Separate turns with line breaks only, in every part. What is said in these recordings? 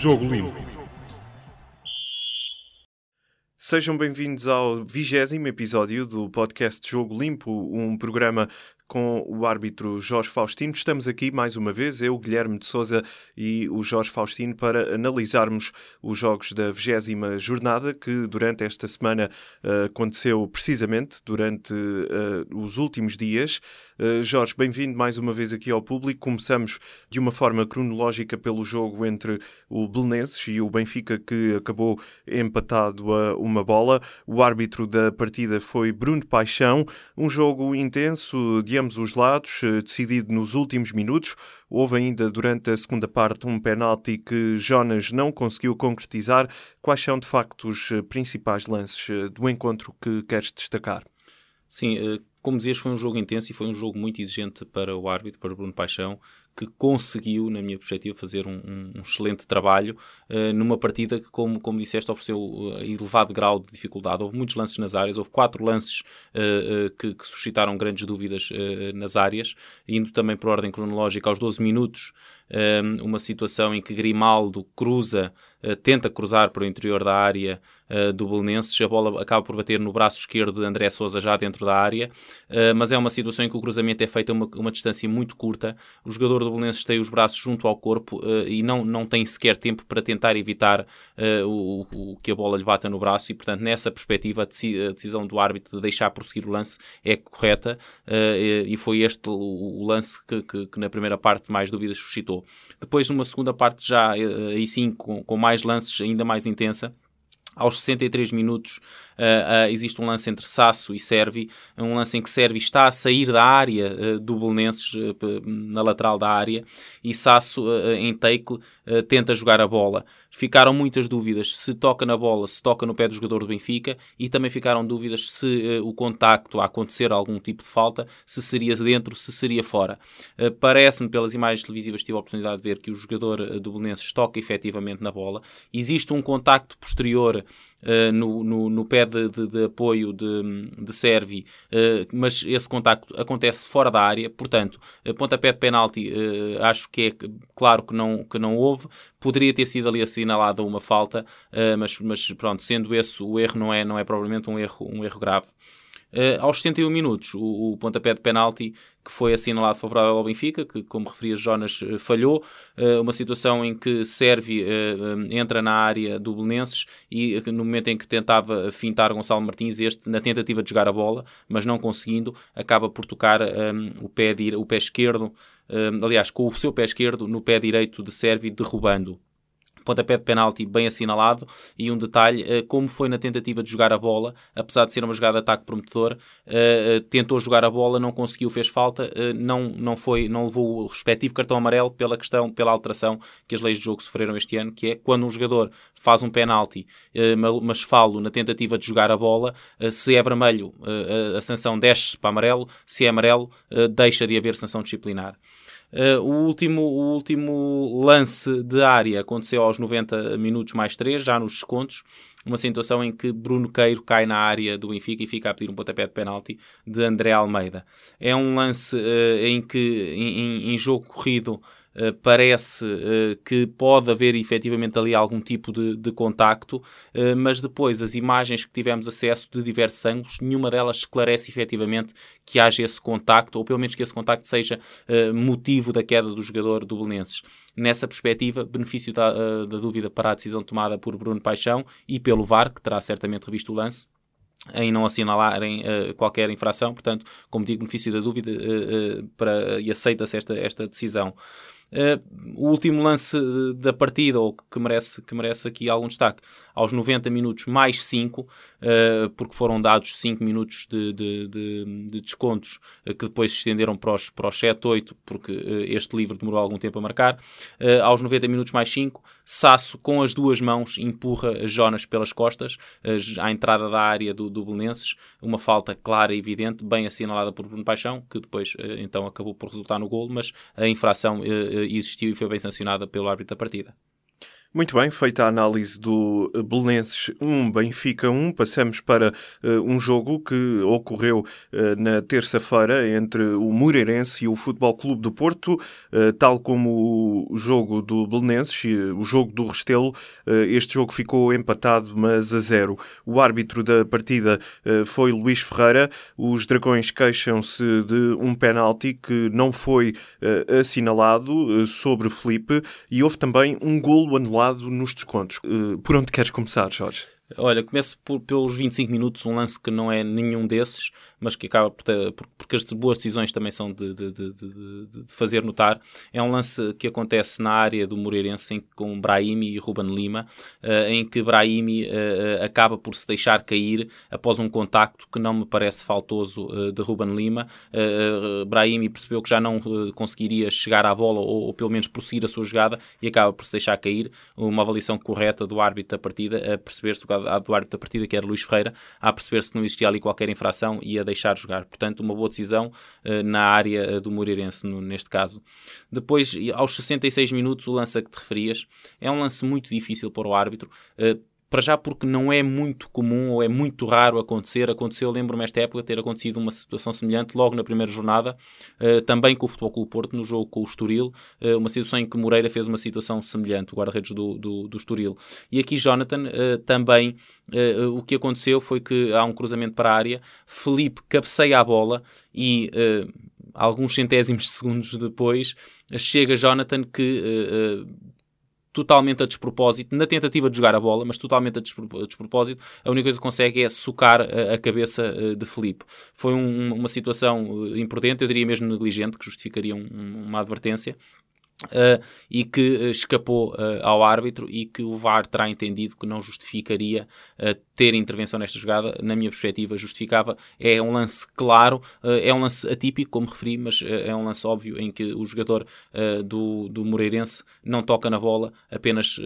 Jogo Limpo. Sejam bem-vindos ao vigésimo episódio do podcast Jogo Limpo, um programa com o árbitro Jorge Faustino. Estamos aqui mais uma vez, eu, Guilherme de Souza e o Jorge Faustino, para analisarmos os jogos da vigésima jornada que durante esta semana uh, aconteceu precisamente durante uh, os últimos dias. Uh, Jorge, bem-vindo mais uma vez aqui ao público. Começamos de uma forma cronológica pelo jogo entre o Belenenses e o Benfica que acabou empatado a uma bola. O árbitro da partida foi Bruno Paixão. Um jogo intenso de ambos os lados, eh, decidido nos últimos minutos. Houve ainda durante a segunda parte um penalti que Jonas não conseguiu concretizar. Quais são de facto os eh, principais lances eh, do encontro que queres destacar?
Sim, como dizias, foi um jogo intenso e foi um jogo muito exigente para o árbitro, para Bruno Paixão, que conseguiu, na minha perspectiva, fazer um, um excelente trabalho uh, numa partida que, como, como disseste, ofereceu uh, elevado grau de dificuldade. Houve muitos lances nas áreas, houve quatro lances uh, que, que, suscitaram grandes dúvidas nas áreas, indo também por ordem cronológica aos 12 minutos, uma situação em que Grimaldo cruza, tenta cruzar para o interior da área do Belenenses, a bola acaba por bater no braço esquerdo de André Souza já dentro da área, mas é uma situação em que o cruzamento é feito a uma, uma distância muito curta, o jogador do Belenenses tem os braços junto ao corpo uh, e não, não tem sequer tempo para tentar evitar uh, o, o, que a bola lhe bata no braço. E, portanto, nessa perspectiva, a, decisão do árbitro de deixar prosseguir o lance é correta uh, e foi este o, o lance que, que, que, na primeira parte mais dúvidas suscitou. Depois, numa segunda parte, já aí sim, com, com mais lances ainda mais intensa, aos 63 minutos uh, uh, existe um lance entre Sasso e Servi, um lance em que Servi está a sair da área uh, do Belenenses, na lateral da área, e Sasso, em take, tenta jogar a bola. Ficaram muitas dúvidas se toca na bola, se toca no pé do jogador do Benfica, e também ficaram dúvidas se o contacto, a acontecer algum tipo de falta, se seria dentro, se seria fora. Parece-me, pelas imagens televisivas, tive a oportunidade de ver que o jogador do Belenenses toca efetivamente na bola. Existe um contacto posterior uh, no, no, no, pé de, de, de apoio de, de Servi, uh, mas esse contacto acontece fora da área, portanto, uh, pontapé de penalti acho que é claro que não, que não houve, poderia ter sido ali assinalada uma falta, mas, mas pronto, sendo esse o erro não é, não é provavelmente um erro, um erro grave. Uh, aos 71 minutos, o, o pontapé de penalti que foi assinalado favorável ao Benfica, que, como referia Jonas, uh, falhou. Uh, uma situação em que Servi entra na área do Belenenses e no momento em que tentava fintar Gonçalo Martins, este, na tentativa de jogar a bola, mas não conseguindo, acaba por tocar um, o, pé de, o pé esquerdo, aliás, com o seu pé esquerdo no pé direito de Servi, derrubando pontapé de penalti bem assinalado e um detalhe, eh, como foi na tentativa de jogar a bola, apesar de ser uma jogada de ataque prometedor, eh, eh, tentou jogar a bola, não conseguiu, fez falta, não, não, foi, não levou o respectivo cartão amarelo pela questão, pela alteração que as leis de jogo sofreram este ano, que é quando um jogador faz um penalti, mas falo na tentativa de jogar a bola, se é vermelho, a sanção desce para amarelo, se é amarelo, deixa de haver sanção disciplinar. Uh, o, último, o último lance de área aconteceu aos 90 minutos mais 3, já nos descontos. Uma situação em que Bruno Queiro cai na área do Benfica e fica a pedir um pontapé de penalti de André Almeida. É um lance uh, em que, em, em jogo corrido, Uh, parece uh, que pode haver efetivamente ali algum tipo de, de contacto, uh, mas depois as imagens que tivemos acesso de diversos ângulos, nenhuma delas esclarece efetivamente que haja esse contacto, ou pelo menos que esse contacto seja motivo da queda do jogador do Belenenses. Nessa perspectiva, benefício da, da dúvida para a decisão tomada por Bruno Paixão e pelo VAR, que terá certamente revisto o lance em não assinalarem uh, qualquer infração, portanto, como digo, benefício da dúvida uh, uh, para, e aceita-se esta, esta decisão. Uh, o último lance da partida, ou que merece, que merece aqui algum destaque, aos 90 minutos mais 5, uh, eh, porque foram dados 5 minutos de, de, de, de descontos uh, que depois se estenderam para os, para os 7, 8, porque este livro demorou algum tempo a marcar. aos 90 minutos mais 5, Sasso com as duas mãos empurra Jonas pelas costas à entrada da área do, do Belenenses, uma falta clara e evidente, bem assinalada por Bruno Paixão, que depois então acabou por resultar no golo, mas a infração existiu e foi bem sancionada pelo árbitro da partida.
Muito bem, feita a análise do Belenenses 1, Benfica 1, passamos para uh, um jogo que ocorreu uh, na terça-feira entre o Moreirense e o Futebol Clube do Porto, uh, tal como o jogo do Belenenses e o jogo do Restelo. este jogo ficou empatado, mas a zero. O árbitro da partida foi Luís Ferreira. Os Dragões queixam-se de um penalti que não foi assinalado sobre Felipe e houve também um golo anulado nos descontos. Uh, por onde queres começar, Jorge?
Olha, começo por, pelos 25 minutos, um lance que não é nenhum desses, mas que acaba por ter, porque as boas decisões também são de, de, de, de, fazer notar. É um lance que acontece na área do Moreirense em, com Brahimi e Ruben Lima, uh, em que Brahimi uh, acaba por se deixar cair após um contacto que não me parece faltoso uh, de Ruben Lima. Brahimi percebeu que já não conseguiria chegar à bola ou, ou, pelo menos prosseguir a sua jogada e acaba por se deixar cair. Uma avaliação correta do árbitro da partida a perceber-se do árbitro da partida, que era Luís Ferreira, a perceber-se que não existia ali qualquer infração e a deixar jogar. Portanto, uma boa decisão uh, na área uh, do Moreirense, no, neste caso. Depois, aos 66 minutos, o lance a que te referias é um lance muito difícil para o árbitro. Uh, para já porque não é muito comum ou é muito raro acontecer. Aconteceu, lembro-me esta época, ter acontecido uma situação semelhante logo na primeira jornada, uh, também com o Futebol Clube Porto, no jogo com o Estoril, uh, uma situação em que Moreira fez uma situação semelhante, o guarda-redes do, do, do, Estoril. E aqui, Jonathan, uh, também o que aconteceu foi que há um cruzamento para a área, Felipe cabeceia a bola e alguns centésimos de segundos depois chega Jonathan que totalmente a despropósito, na tentativa de jogar a bola, mas totalmente a despropósito, a única coisa que consegue é socar a, a cabeça uh, de Felipe. Foi um, uma situação uh, imprudente, eu diria mesmo negligente, que justificaria um, uma advertência. Uh, e que uh, escapou uh, ao árbitro e que o VAR terá entendido que não justificaria ter intervenção nesta jogada, na minha perspectiva, justificava. É um lance claro, é um lance atípico, como referi, mas é um lance óbvio em que o jogador do, do Moreirense não toca na bola, apenas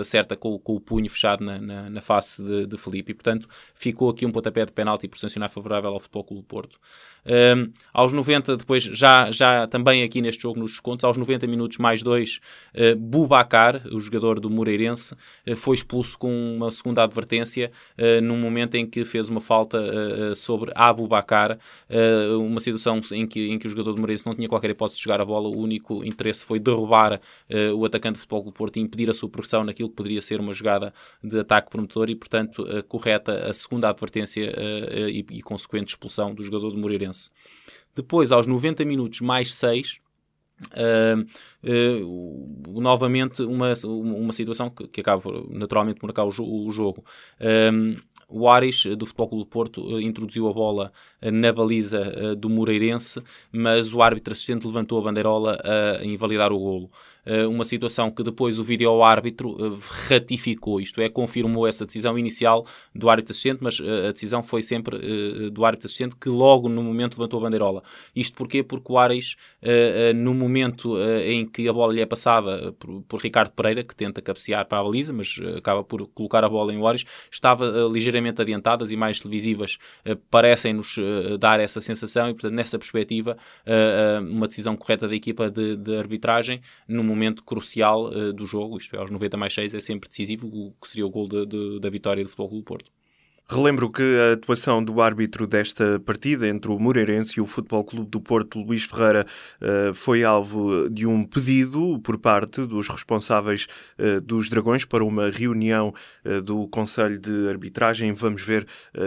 acerta com, com, o punho fechado na, na, na face de, de, Felipe e, portanto, ficou aqui um pontapé de penalti por sancionar favorável ao Futebol Clube Porto. Um, aos 90, depois, já, já também aqui neste jogo, nos descontos, aos 90 minutos mais dois, uh, Bubacar, o jogador do Moreirense, uh, foi expulso com uma segunda advertência uh, num momento em que fez uma falta uh, sobre Abu Bakar, uma situação em que, em que o jogador do Moreirense não tinha qualquer hipótese de jogar a bola, o único interesse foi derrubar o atacante de futebol do Porto e impedir a sua progressão naquilo que poderia ser uma jogada de ataque promotor e, portanto, correta a segunda advertência e, e consequente expulsão do jogador do Moreirense. Depois, aos 90 minutos mais 6, Uh, uh, novamente uma, uma situação que, que acaba naturalmente por marcar o, o jogo. Uh, o Ares, do Futebol Clube do Porto, introduziu a bola na baliza do Moreirense, mas o árbitro assistente levantou a bandeirola a invalidar o golo. Eh, uma situação que depois o vídeo-árbitro eh, ratificou, isto é, confirmou essa decisão inicial do árbitro assistente, mas eh, a decisão foi sempre do árbitro assistente que logo no momento levantou a bandeirola. Isto porquê? Porque o Ares, no momento em que a bola lhe é passada por, Ricardo Pereira, que tenta cabecear para a baliza, mas acaba por colocar a bola em Ares, estava ligeiramente adiantada, as imagens televisivas parecem-nos dar essa sensação e, portanto, nessa perspectiva, uma decisão correta da equipa de, de arbitragem, no momento crucial uh, do jogo, isto é, aos 90 mais 6 é sempre decisivo, o que seria o gol de, de, da vitória do Futebol Clube do Porto.
Relembro que a atuação do árbitro desta partida entre o Moreirense e o Futebol Clube do Porto, Luís Ferreira, uh, foi alvo de um pedido por parte dos responsáveis uh, dos Dragões para uma reunião do Conselho de Arbitragem. Vamos ver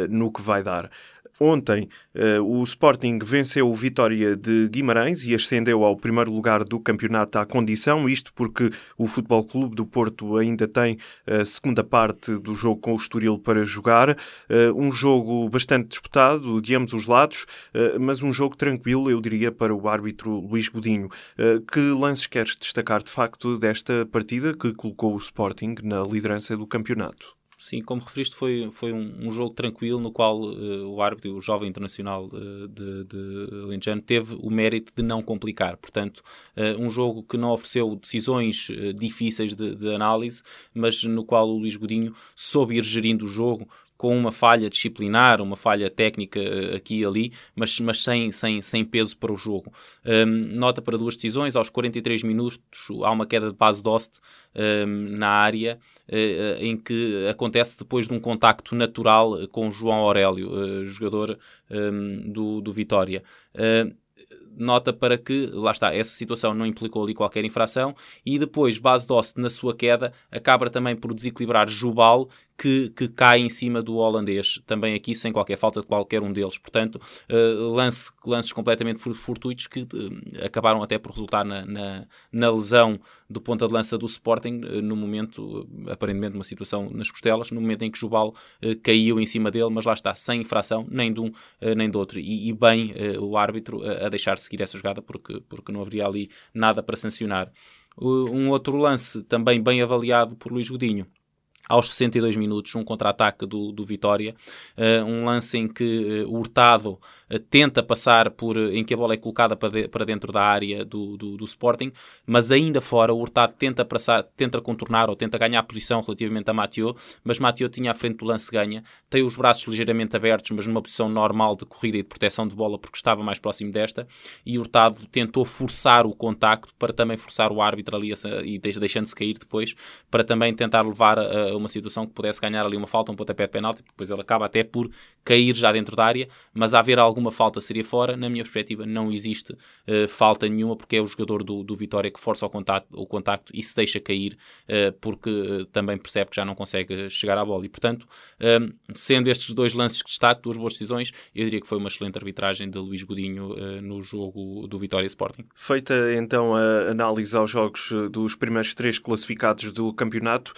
no que vai dar. Ontem, uh, o Sporting venceu o Vitória de Guimarães e ascendeu ao primeiro lugar do campeonato à condição, isto porque o Futebol Clube do Porto ainda tem a segunda parte do jogo com o Estoril para jogar. Uh, um jogo bastante disputado de ambos os lados, mas um jogo tranquilo, eu diria, para o árbitro Luís Godinho. que lances queres destacar, de facto, desta partida que colocou o Sporting na liderança do campeonato?
Sim, como referiste, foi, foi um, um jogo tranquilo no qual uh, o árbitro, o jovem internacional uh, de, de teve o mérito de não complicar. Portanto, uh, um jogo que não ofereceu decisões difíceis de, de, análise, mas no qual o Luís Godinho soube ir gerindo o jogo, com uma falha disciplinar, uma falha técnica aqui e ali, mas, mas sem, sem, sem peso para o jogo. Um, nota para duas decisões, aos 43 minutos há uma queda de base Dost um, na área, uh, em que acontece depois de um contacto natural com João Aurélio, jogador um, do, do Vitória. Uh, nota para que, lá está, essa situação não implicou ali qualquer infração e depois Base Dost na sua queda acaba também por desequilibrar Jubal que, que cai em cima do holandês, também aqui sem qualquer falta de qualquer um deles. Portanto, uh, lance, lances completamente fortuitos que uh, acabaram até por resultar na, na, na, lesão do ponta de lança do Sporting, uh, no momento, aparentemente uma situação nas costelas, no momento em que Jubal caiu em cima dele, mas lá está, sem infração, nem de um nem do outro. E, e bem o árbitro a, deixar seguir essa jogada, porque, porque não haveria ali nada para sancionar. Um outro lance também bem avaliado por Luís Godinho aos 62 minutos, um contra-ataque do, do Vitória, uh, um lance em que uh, o Hurtado uh, tenta passar por, em que a bola é colocada para, de, para dentro da área do, do, do, Sporting, mas ainda fora o Hurtado tenta passar, tenta contornar ou tenta ganhar posição relativamente a Mathieu, mas Mathieu tinha à frente do lance ganha, tem os braços ligeiramente abertos, mas numa posição normal de corrida e de proteção de bola porque estava mais próximo desta, e o Hurtado tentou forçar o contacto para também forçar o árbitro ali e deixando-se cair depois, para também tentar levar uma situação que pudesse ganhar ali uma falta, um pontapé de penalti, depois ele acaba até por cair já dentro da área, mas haver alguma falta seria fora. Na minha perspectiva, não existe uh, falta nenhuma, porque é o jogador do, do Vitória que força o contacto, o contacto e se deixa cair, uh, porque uh, também percebe que já não consegue chegar à bola. E, portanto, sendo estes dois lances que destaco, duas boas decisões, eu diria que foi uma excelente arbitragem de Luís Godinho no jogo do Vitória Sporting.
Feita então a análise aos jogos dos primeiros três classificados do campeonato,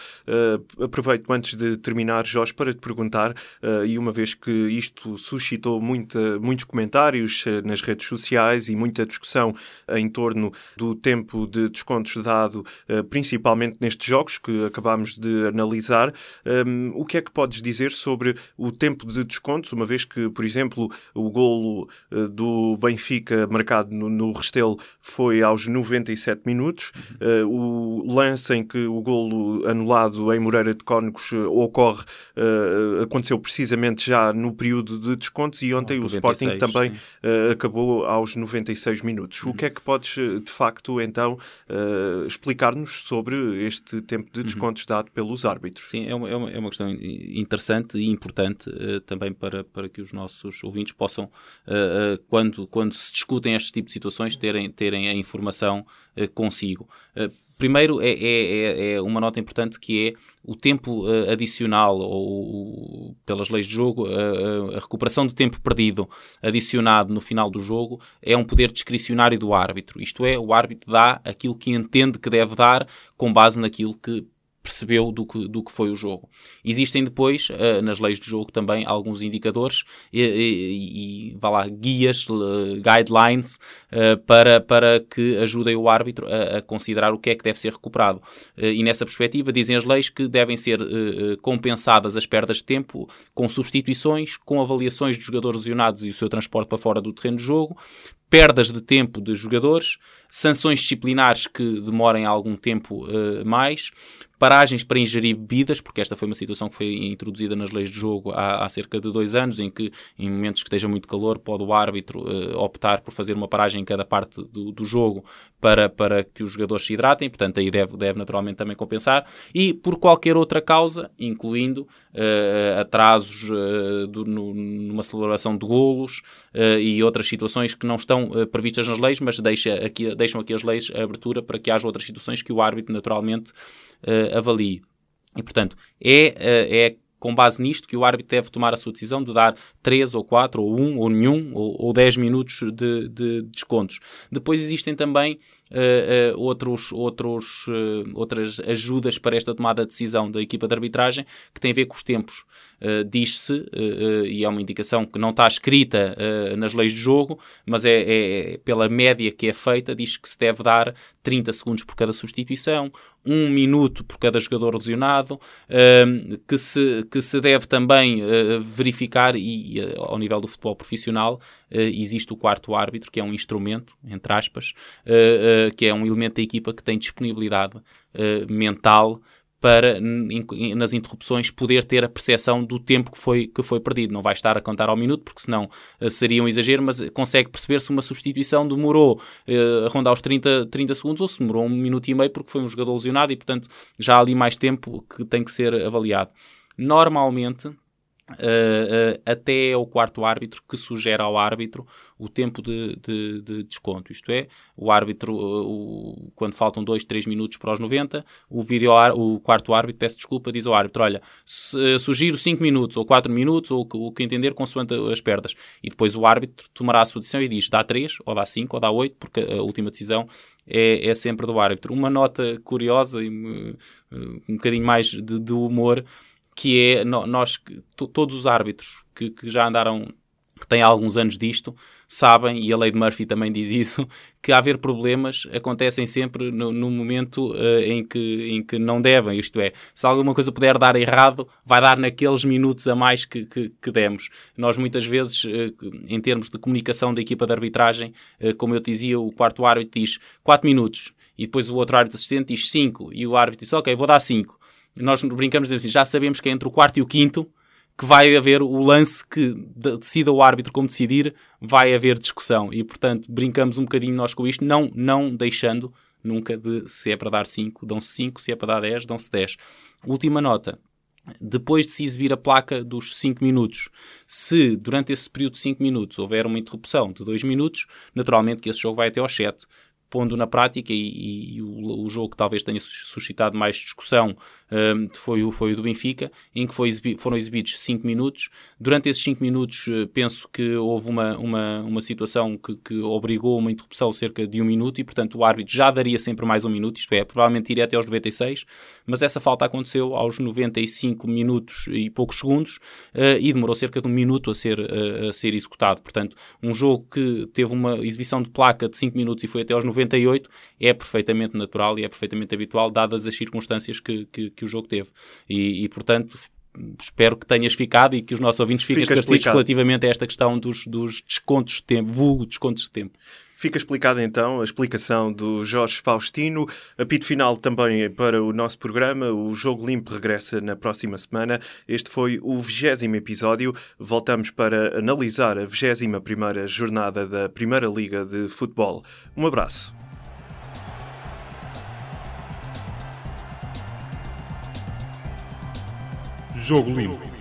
aproveito antes de terminar, Jorge, para te perguntar, uh, e uma vez que isto suscitou muita, muitos comentários uh, nas redes sociais e muita discussão em torno do tempo de descontos dado, uh, principalmente nestes jogos que acabámos de analisar, um, ehm, o que é que podes dizer sobre o tempo de descontos, uma vez que, por exemplo, o golo do Benfica marcado no, no Restelo foi aos 97 minutos, o lance em que o golo anulado em Moreira de Cónicos uh, ocorre, uh, aconteceu precisamente já no período de descontos e ontem 96, o Sporting também uh, acabou aos 96 minutos. Uhum. O que é que podes, de facto, então, explicar-nos sobre este tempo de uhum. descontos uhum. dado pelos árbitros?
Sim, é uma, é uma, é uma questão interessante e importante também para, para que os nossos ouvintes possam, quando, quando se discutem este tipo de situações, terem, terem a informação consigo. Primeiro, é, é, é, é uma nota importante que é o tempo uh, adicional, ou pelas leis de jogo, uh, a recuperação de tempo perdido adicionado no final do jogo é um poder discricionário do árbitro. Isto é, o árbitro dá aquilo que entende que deve dar com base naquilo que percebeu do que, do que foi o jogo. Existem depois, uh, nas leis de jogo também, alguns indicadores e, e, e vá lá, guias, uh, guidelines uh, para, para que ajudem o árbitro a, a, considerar o que é que deve ser recuperado. e nessa perspectiva, dizem as leis que devem ser compensadas as perdas de tempo com substituições, com avaliações de jogadores lesionados e o seu transporte para fora do terreno de jogo, perdas de tempo de jogadores, sanções disciplinares que demorem algum tempo uh, mais, paragens para ingerir bebidas, porque esta foi uma situação que foi introduzida nas leis de jogo há, há cerca de dois anos, em que em momentos que esteja muito calor pode o árbitro uh, optar por fazer uma paragem em cada parte do, do, jogo para, para que os jogadores se hidratem, portanto aí deve, deve naturalmente também compensar, e por qualquer outra causa, incluindo uh, atrasos do, no, numa celebração de golos e outras situações que não estão previstas nas leis, mas deixa aqui deixam aqui as leis a abertura para que haja outras situações que o árbitro naturalmente uh. E, portanto, é, uh, é com base nisto que o árbitro deve tomar a sua decisão de dar 3 ou 4 ou 1 ou nenhum ou, ou 10 minutos de, de descontos. Depois existem também uh, uh, outros, outros, uh, outras ajudas para esta tomada de decisão da equipa de arbitragem que tem a ver com os tempos. Diz-se, e é uma indicação que não está escrita nas leis de jogo, mas é, é, pela média que é feita, diz que se deve dar 30 segundos por cada substituição, um minuto por cada jogador lesionado, que, se, que se deve também verificar, e ao nível do futebol profissional, existe o quarto árbitro, que é um instrumento, entre aspas, que é um elemento da equipa que tem disponibilidade mental para, nas interrupções, poder ter a percepção do tempo que foi, que foi perdido. Não vai estar a contar ao minuto, porque senão uh, seria um exagero, mas consegue perceber se uma substituição demorou uh, a rondar os 30, 30 segundos ou se demorou um minuto e meio, porque foi um jogador lesionado e, portanto, já há ali mais tempo que tem que ser avaliado. Normalmente, Uh, uh, até é o quarto árbitro que sugere ao árbitro o tempo de, de, de desconto. Isto é, o árbitro, uh, o, quando faltam 2, 3 minutos para os 90, o, vídeo, o quarto árbitro, peço desculpa, diz ao árbitro: Olha, sugiro 5 minutos, ou 4 minutos, ou o que entender, consoante as perdas. E depois o árbitro tomará a sua decisão e diz: dá 3, ou dá 5, ou dá 8, porque a última decisão é, é sempre do árbitro. Uma nota curiosa e um bocadinho mais de, de humor que é nós, todos os árbitros que, que, já andaram, que têm alguns anos disto, sabem, e a lei de Murphy também diz isso, que haver problemas acontecem sempre no, no momento uh, em, que, em que não devem. Isto é, se alguma coisa puder dar errado, vai dar naqueles minutos a mais que, que, que demos. Nós muitas vezes, uh, em termos de comunicação da equipa de arbitragem, uh, como eu dizia, o quarto árbitro diz 4 minutos, e depois o outro árbitro assistente diz 5, e o árbitro diz, ok, vou dar 5 nós brincamos assim, já sabemos que é entre o quarto e o quinto que vai haver o lance que decida o árbitro como decidir, vai haver discussão. E, portanto, brincamos um bocadinho nós com isto, não, não deixando nunca de se é para dar 5, dão-se 5, se é para dar 10, dão-se 10. Última nota. Depois de se exibir a placa dos 5 minutos, se durante esse período de 5 minutos houver uma interrupção de 2 minutos, naturalmente que esse jogo vai até ao 7 pondo na prática e, e o, o, jogo que talvez tenha suscitado mais discussão um, foi, o, foi o do Benfica, em que foi exibi foram exibidos 5 minutos. Durante esses 5 minutos, uh, penso que houve uma, uma, uma situação que, que obrigou uma interrupção cerca de um minuto e, portanto, o árbitro já daria sempre mais um minuto, isto é, provavelmente iria até aos 96, mas essa falta aconteceu aos 95 minutos e poucos segundos uh, e demorou cerca de um minuto a ser, uh, a ser executado. Portanto, um jogo que teve uma exibição de placa de 5 minutos e foi até aos 98 é perfeitamente natural e é perfeitamente habitual, dadas as circunstâncias que, que, que o jogo teve. E, e, portanto, espero que tenhas ficado e que os nossos ouvintes fiquem esclarecidos relativamente a esta questão dos, dos descontos de tempo, vulgo descontos de tempo.
Fica explicada então a explicação do Jorge Faustino. Apito final também para o nosso programa. O Jogo Limpo regressa na próxima semana. Este foi o vigésimo episódio. Voltamos para analisar a vigésima primeira jornada da Primeira Liga de Futebol. Um abraço. Jogo Limpo.